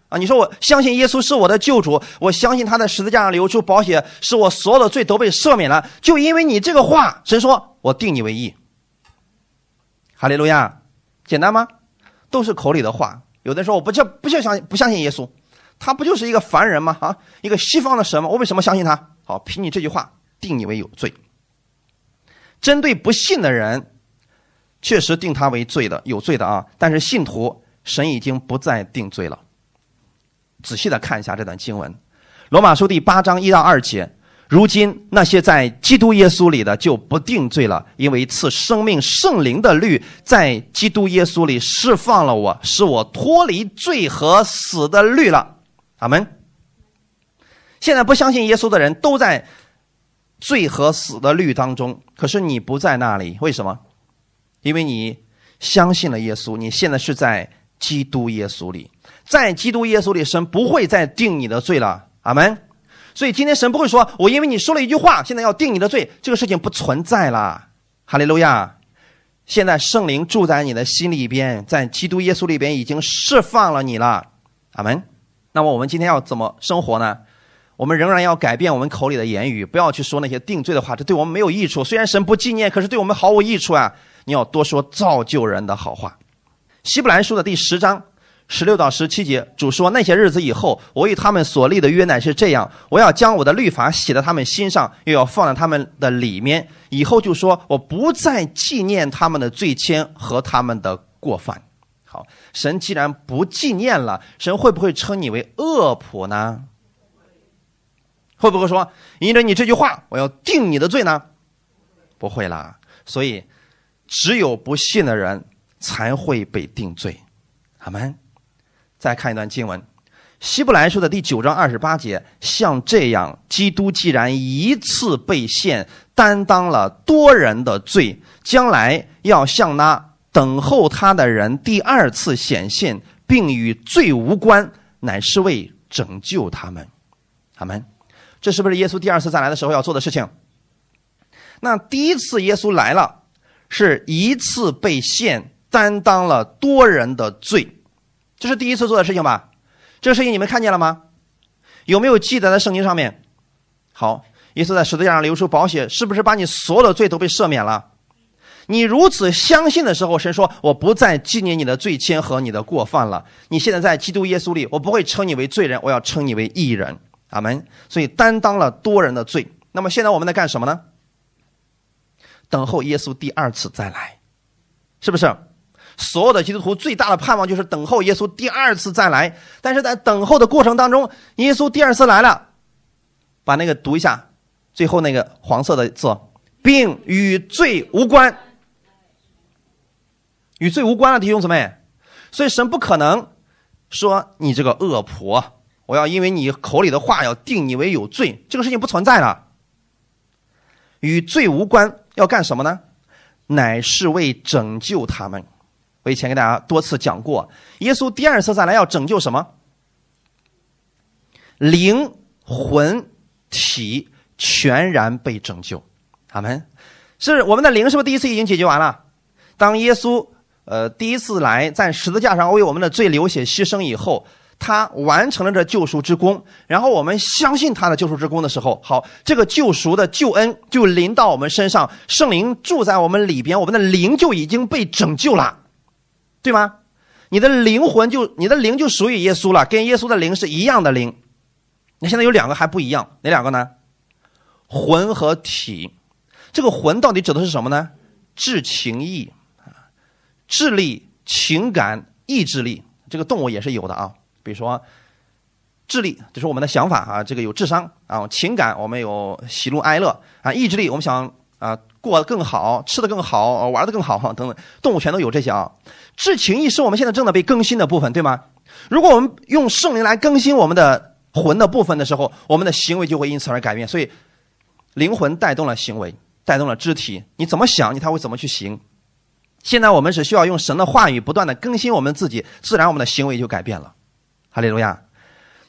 啊，你说我相信耶稣是我的救主，我相信他在十字架上流出宝血，使我所有的罪都被赦免了。就因为你这个话，神说我定你为义。哈利路亚，简单吗？都是口里的话。有的人说我不叫不叫相信不相信耶稣，他不就是一个凡人吗？啊，一个西方的神吗？我为什么相信他？好，凭你这句话定你为有罪。针对不信的人，确实定他为罪的有罪的啊。但是信徒，神已经不再定罪了。仔细的看一下这段经文，《罗马书》第八章一到二节。如今那些在基督耶稣里的就不定罪了，因为赐生命圣灵的律在基督耶稣里释放了我，使我脱离罪和死的律了。阿门。现在不相信耶稣的人都在罪和死的律当中，可是你不在那里，为什么？因为你相信了耶稣，你现在是在基督耶稣里，在基督耶稣里，神不会再定你的罪了。阿门。所以今天神不会说，我因为你说了一句话，现在要定你的罪，这个事情不存在了。哈利路亚！现在圣灵住在你的心里边，在基督耶稣里边已经释放了你了。阿门。那么我们今天要怎么生活呢？我们仍然要改变我们口里的言语，不要去说那些定罪的话，这对我们没有益处。虽然神不纪念，可是对我们毫无益处啊！你要多说造就人的好话。希伯来书的第十章十六到十七节，主说：那些日子以后，我与他们所立的约乃是这样：我要将我的律法写在他们心上，又要放在他们的里面。以后就说我不再纪念他们的罪愆和他们的过犯。好，神既然不纪念了，神会不会称你为恶仆呢？会不会说，因着你这句话，我要定你的罪呢？不会啦。所以，只有不信的人才会被定罪。阿门。再看一段经文，《希伯来书》的第九章二十八节，像这样，基督既然一次被献，担当了多人的罪，将来要向那等候他的人第二次显现，并与罪无关，乃是为拯救他们。阿门。这是不是耶稣第二次再来的时候要做的事情？那第一次耶稣来了，是一次被献，担当了多人的罪，这是第一次做的事情吧？这个事情你们看见了吗？有没有记载在圣经上面？好，耶稣在十字架上流出宝血，是不是把你所有的罪都被赦免了？你如此相信的时候，神说：“我不再纪念你的罪愆和你的过犯了。你现在在基督耶稣里，我不会称你为罪人，我要称你为义人。”阿门。所以担当了多人的罪。那么现在我们在干什么呢？等候耶稣第二次再来，是不是？所有的基督徒最大的盼望就是等候耶稣第二次再来。但是在等候的过程当中，耶稣第二次来了，把那个读一下，最后那个黄色的字，并与罪无关，与罪无关了，弟兄姊妹。所以神不可能说你这个恶婆。我要因为你口里的话要定你为有罪，这个事情不存在了，与罪无关。要干什么呢？乃是为拯救他们。我以前给大家多次讲过，耶稣第二次再来要拯救什么？灵魂体全然被拯救。阿门。是我们的灵是不是第一次已经解决完了？当耶稣呃第一次来在十字架上为我们的罪流血牺牲以后。他完成了这救赎之功，然后我们相信他的救赎之功的时候，好，这个救赎的救恩就临到我们身上，圣灵住在我们里边，我们的灵就已经被拯救了，对吗？你的灵魂就你的灵就属于耶稣了，跟耶稣的灵是一样的灵。那现在有两个还不一样，哪两个呢？魂和体。这个魂到底指的是什么呢？智情意啊，智力、情感、意志力，这个动物也是有的啊。比如说，智力就是我们的想法啊，这个有智商啊；情感我们有喜怒哀乐啊；意志力我们想啊过得更好、吃得更好、玩得更好等等，动物全都有这些啊。至情意是我们现在正在被更新的部分，对吗？如果我们用圣灵来更新我们的魂的部分的时候，我们的行为就会因此而改变。所以，灵魂带动了行为，带动了肢体。你怎么想，你才会怎么去行。现在我们是需要用神的话语不断的更新我们自己，自然我们的行为就改变了。哈利路亚。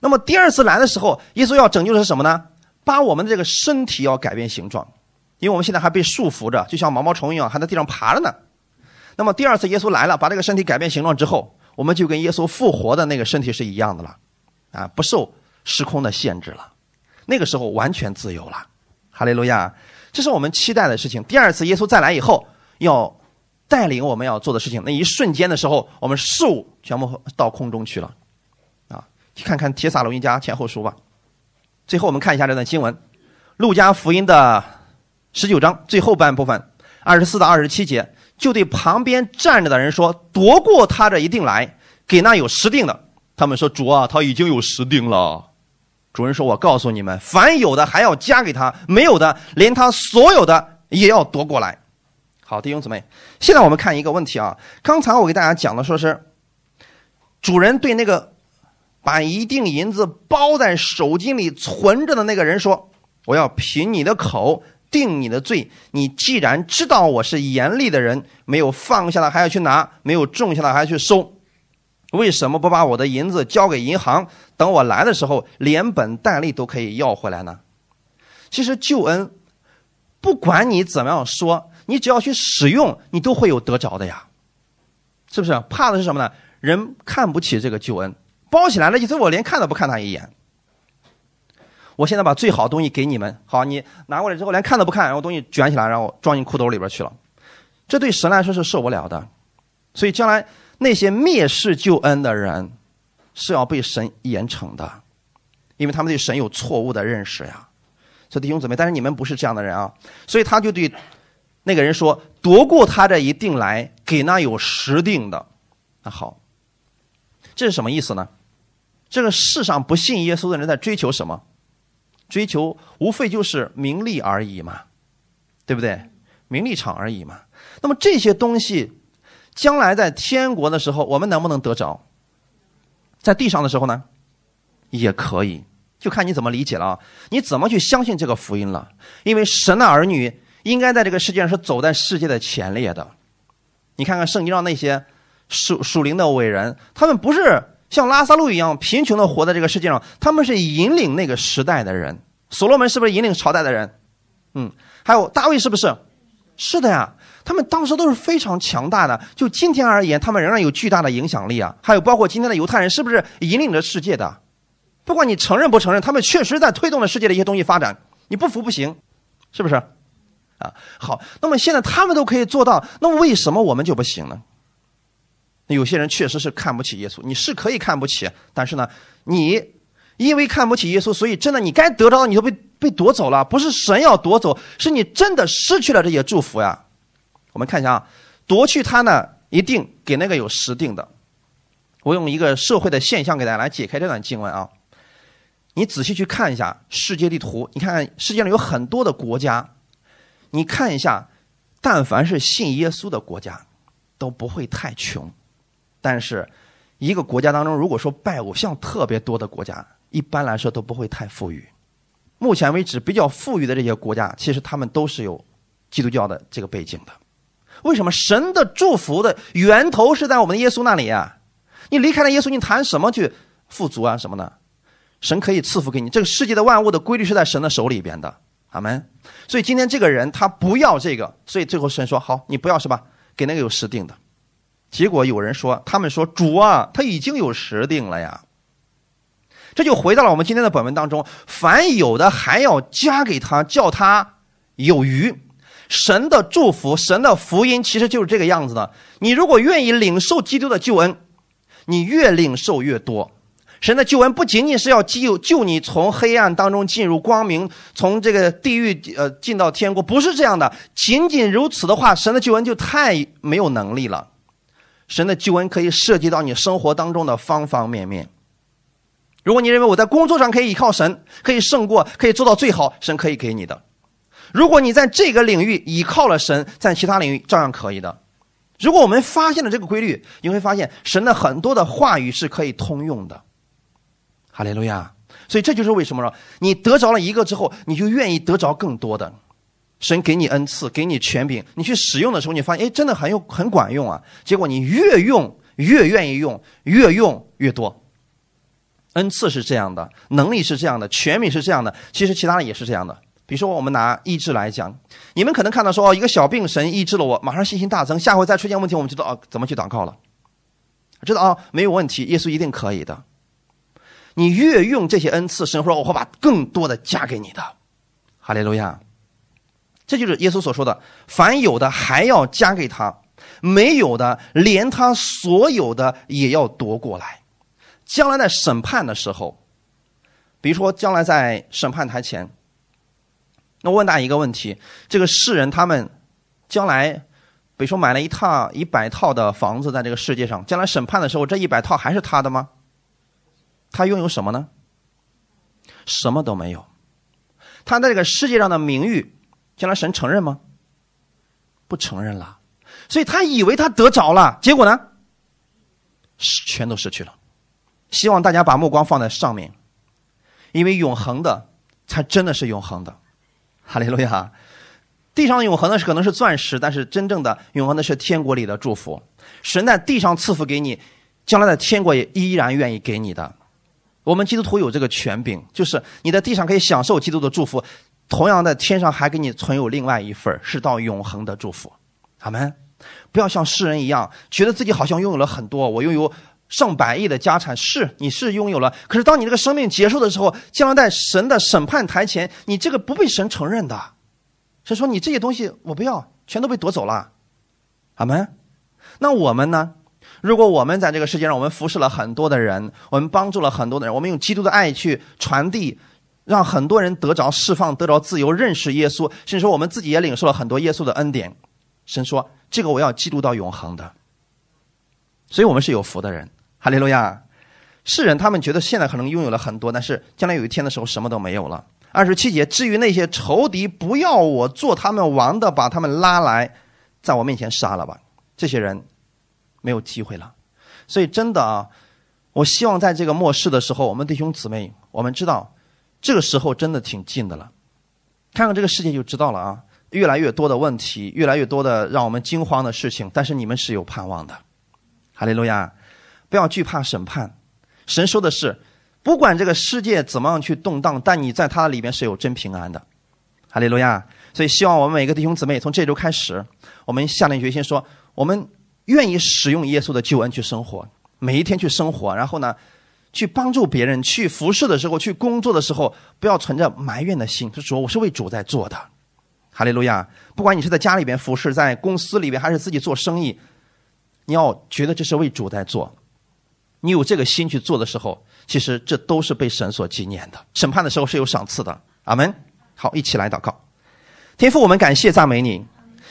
那么第二次来的时候，耶稣要拯救的是什么呢？把我们的这个身体要改变形状，因为我们现在还被束缚着，就像毛毛虫一样，还在地上爬着呢。那么第二次耶稣来了，把这个身体改变形状之后，我们就跟耶稣复活的那个身体是一样的了，啊，不受时空的限制了，那个时候完全自由了。哈利路亚。这是我们期待的事情。第二次耶稣再来以后，要。带领我们要做的事情，那一瞬间的时候，我们事物全部到空中去了，啊，去看看《帖撒罗尼迦前后书》吧。最后我们看一下这段经文，《路加福音》的十九章最后半部分，二十四到二十七节，就对旁边站着的人说：“夺过他这一定来，给那有十定的。”他们说：“主啊，他已经有十定了。”主人说：“我告诉你们，凡有的还要加给他，没有的连他所有的也要夺过来。”好，弟兄姊妹，现在我们看一个问题啊。刚才我给大家讲的，说是主人对那个把一锭银子包在手巾里存着的那个人说：“我要凭你的口定你的罪。你既然知道我是严厉的人，没有放下的还要去拿，没有种下的还要去收，为什么不把我的银子交给银行，等我来的时候连本带利都可以要回来呢？”其实救恩，不管你怎么样说。你只要去使用，你都会有得着的呀，是不是？怕的是什么呢？人看不起这个救恩，包起来了，意思我连看都不看他一眼。我现在把最好的东西给你们，好，你拿过来之后连看都不看，然后东西卷起来，然后装进裤兜里边去了，这对神来说是受不了的。所以将来那些蔑视救恩的人，是要被神严惩的，因为他们对神有错误的认识呀。这弟兄姊妹，但是你们不是这样的人啊，所以他就对。那个人说：“夺过他这一定来，给那有十定的。”那好，这是什么意思呢？这个世上不信耶稣的人在追求什么？追求无非就是名利而已嘛，对不对？名利场而已嘛。那么这些东西，将来在天国的时候，我们能不能得着？在地上的时候呢，也可以，就看你怎么理解了啊！你怎么去相信这个福音了？因为神的儿女。应该在这个世界上是走在世界的前列的。你看看圣经上那些属属灵的伟人，他们不是像拉萨路一样贫穷的活在这个世界上，他们是引领那个时代的人。所罗门是不是引领朝代的人？嗯，还有大卫是不是？是的呀，他们当时都是非常强大的。就今天而言，他们仍然有巨大的影响力啊。还有包括今天的犹太人，是不是引领着世界的？不管你承认不承认，他们确实在推动着世界的一些东西发展。你不服不行，是不是？啊，好，那么现在他们都可以做到，那么为什么我们就不行呢？有些人确实是看不起耶稣，你是可以看不起，但是呢，你因为看不起耶稣，所以真的你该得着的你都被被夺走了，不是神要夺走，是你真的失去了这些祝福呀。我们看一下啊，夺去他呢，一定给那个有实定的。我用一个社会的现象给大家来解开这段经文啊，你仔细去看一下世界地图，你看看世界上有很多的国家。你看一下，但凡是信耶稣的国家，都不会太穷；但是，一个国家当中，如果说拜偶像特别多的国家，一般来说都不会太富裕。目前为止，比较富裕的这些国家，其实他们都是有基督教的这个背景的。为什么？神的祝福的源头是在我们的耶稣那里呀！你离开了耶稣，你谈什么去富足啊？什么呢？神可以赐福给你。这个世界的万物的规律是在神的手里边的。阿门。所以今天这个人他不要这个，所以最后神说：“好，你不要是吧？给那个有实定的。”结果有人说：“他们说主啊，他已经有实定了呀。”这就回到了我们今天的本文当中，凡有的还要加给他，叫他有余。神的祝福，神的福音其实就是这个样子的。你如果愿意领受基督的救恩，你越领受越多。神的救恩不仅仅是要救救你从黑暗当中进入光明，从这个地狱呃进到天国，不是这样的。仅仅如此的话，神的救恩就太没有能力了。神的救恩可以涉及到你生活当中的方方面面。如果你认为我在工作上可以依靠神，可以胜过，可以做到最好，神可以给你的。如果你在这个领域依靠了神，在其他领域照样可以的。如果我们发现了这个规律，你会发现神的很多的话语是可以通用的。哈利路亚！所以这就是为什么说，你得着了一个之后，你就愿意得着更多的。神给你恩赐，给你权柄，你去使用的时候，你发现，哎，真的很有很管用啊。结果你越用越愿意用，越用越多。恩赐是这样的，能力是这样的，权柄是这样的，其实其他的也是这样的。比如说，我们拿医治来讲，你们可能看到说，哦，一个小病神医治了我，马上信心大增，下回再出现问题，我们知道哦，怎么去祷告了，知道啊，没有问题，耶稣一定可以的。你越用这些恩赐，神说我会把更多的加给你的，哈利路亚。这就是耶稣所说的：凡有的还要加给他，没有的连他所有的也要夺过来。将来在审判的时候，比如说将来在审判台前，那我问大家一个问题：这个世人他们将来，比如说买了一套一百套的房子，在这个世界上，将来审判的时候，这一百套还是他的吗？他拥有什么呢？什么都没有。他在这个世界上的名誉，将来神承认吗？不承认了。所以他以为他得着了，结果呢，全都失去了。希望大家把目光放在上面，因为永恒的才真的是永恒的。哈利路亚！地上永恒的是可能是钻石，但是真正的永恒的是天国里的祝福。神在地上赐福给你，将来的天国也依然愿意给你的。我们基督徒有这个权柄，就是你在地上可以享受基督的祝福，同样的天上还给你存有另外一份是到永恒的祝福。阿门！不要像世人一样，觉得自己好像拥有了很多，我拥有。上百亿的家产是你是拥有了，可是当你这个生命结束的时候，将在神的审判台前，你这个不被神承认的，神说你这些东西我不要，全都被夺走了，阿门。那我们呢？如果我们在这个世界上，我们服侍了很多的人，我们帮助了很多的人，我们用基督的爱去传递，让很多人得着释放，得着自由，认识耶稣，甚至说我们自己也领受了很多耶稣的恩典。神说：“这个我要记录到永恒的。”所以我们是有福的人。哈利路亚！世人他们觉得现在可能拥有了很多，但是将来有一天的时候什么都没有了。二十七节，至于那些仇敌，不要我做他们王的，把他们拉来，在我面前杀了吧。这些人没有机会了。所以真的啊，我希望在这个末世的时候，我们弟兄姊妹，我们知道这个时候真的挺近的了。看看这个世界就知道了啊，越来越多的问题，越来越多的让我们惊慌的事情，但是你们是有盼望的。哈利路亚。不要惧怕审判，神说的是，不管这个世界怎么样去动荡，但你在它里面是有真平安的，哈利路亚。所以希望我们每个弟兄姊妹从这周开始，我们下定决心说，我们愿意使用耶稣的救恩去生活，每一天去生活，然后呢，去帮助别人，去服侍的时候，去工作的时候，不要存着埋怨的心，就说我是为主在做的，哈利路亚。不管你是在家里边服侍，在公司里边，还是自己做生意，你要觉得这是为主在做。你有这个心去做的时候，其实这都是被神所纪念的。审判的时候是有赏赐的。阿门。好，一起来祷告。天父，我们感谢赞美你，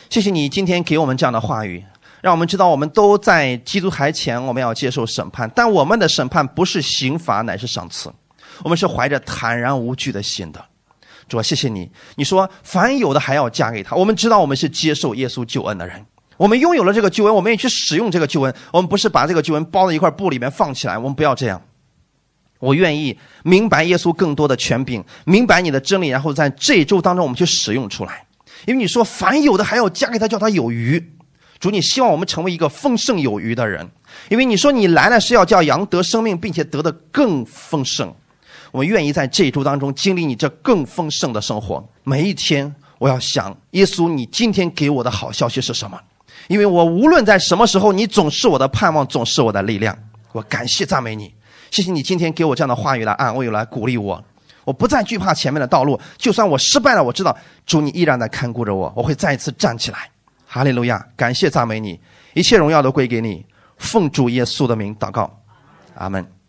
谢谢你今天给我们这样的话语，让我们知道我们都在基督台前，我们要接受审判。但我们的审判不是刑罚，乃是赏赐。我们是怀着坦然无惧的心的。主啊，谢谢你。你说凡有的还要加给他。我们知道我们是接受耶稣救恩的人。我们拥有了这个救恩，我们也去使用这个救恩。我们不是把这个救恩包在一块布里面放起来，我们不要这样。我愿意明白耶稣更多的权柄，明白你的真理，然后在这一周当中我们去使用出来。因为你说凡有的还要加给他，叫他有余。主，你希望我们成为一个丰盛有余的人。因为你说你来了是要叫羊得生命，并且得的更丰盛。我们愿意在这一周当中经历你这更丰盛的生活。每一天，我要想耶稣，你今天给我的好消息是什么？因为我无论在什么时候，你总是我的盼望，总是我的力量。我感谢赞美你，谢谢你今天给我这样的话语来安慰、来鼓励我。我不再惧怕前面的道路，就算我失败了，我知道主你依然在看顾着我，我会再一次站起来。哈利路亚！感谢赞美你，一切荣耀都归给你。奉主耶稣的名祷告，阿门。